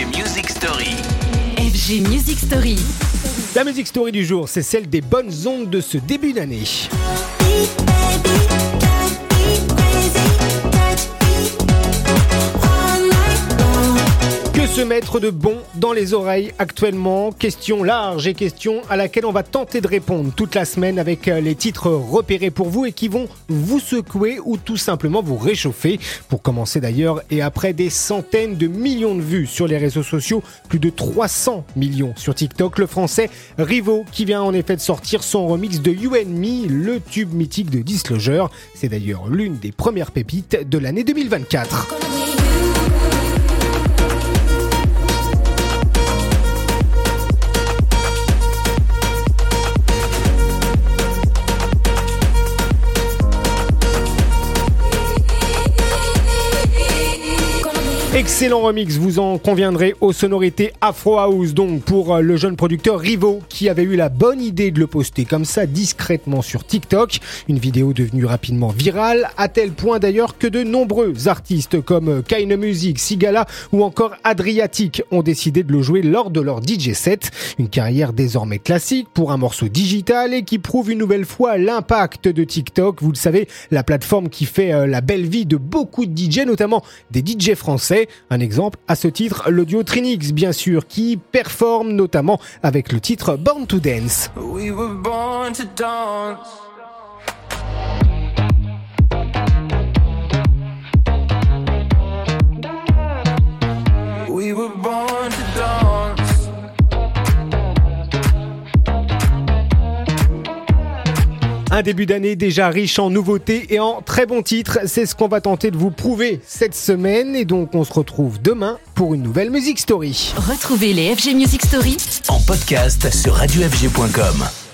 FG Music Story. FG Music Story. La musique story du jour, c'est celle des bonnes ondes de ce début d'année. Se mettre de bon dans les oreilles actuellement Question large et question à laquelle on va tenter de répondre toute la semaine avec euh, les titres repérés pour vous et qui vont vous secouer ou tout simplement vous réchauffer. Pour commencer d'ailleurs, et après des centaines de millions de vues sur les réseaux sociaux, plus de 300 millions sur TikTok, le français Rivo qui vient en effet de sortir son remix de You and Me, le tube mythique de Disclosure. C'est d'ailleurs l'une des premières pépites de l'année 2024. Excellent remix, vous en conviendrez aux sonorités Afro House donc pour euh, le jeune producteur Rivo qui avait eu la bonne idée de le poster comme ça discrètement sur TikTok. Une vidéo devenue rapidement virale à tel point d'ailleurs que de nombreux artistes comme euh, Kaine Music, Sigala ou encore Adriatic ont décidé de le jouer lors de leur DJ set. Une carrière désormais classique pour un morceau digital et qui prouve une nouvelle fois l'impact de TikTok. Vous le savez, la plateforme qui fait euh, la belle vie de beaucoup de DJ, notamment des DJ français. Un exemple à ce titre, le duo Trinix bien sûr, qui performe notamment avec le titre Born to Dance. We were born to dance. Un début d'année déjà riche en nouveautés et en très bons titres, c'est ce qu'on va tenter de vous prouver cette semaine et donc on se retrouve demain pour une nouvelle Music Story. Retrouvez les FG Music Story En podcast sur radiofg.com.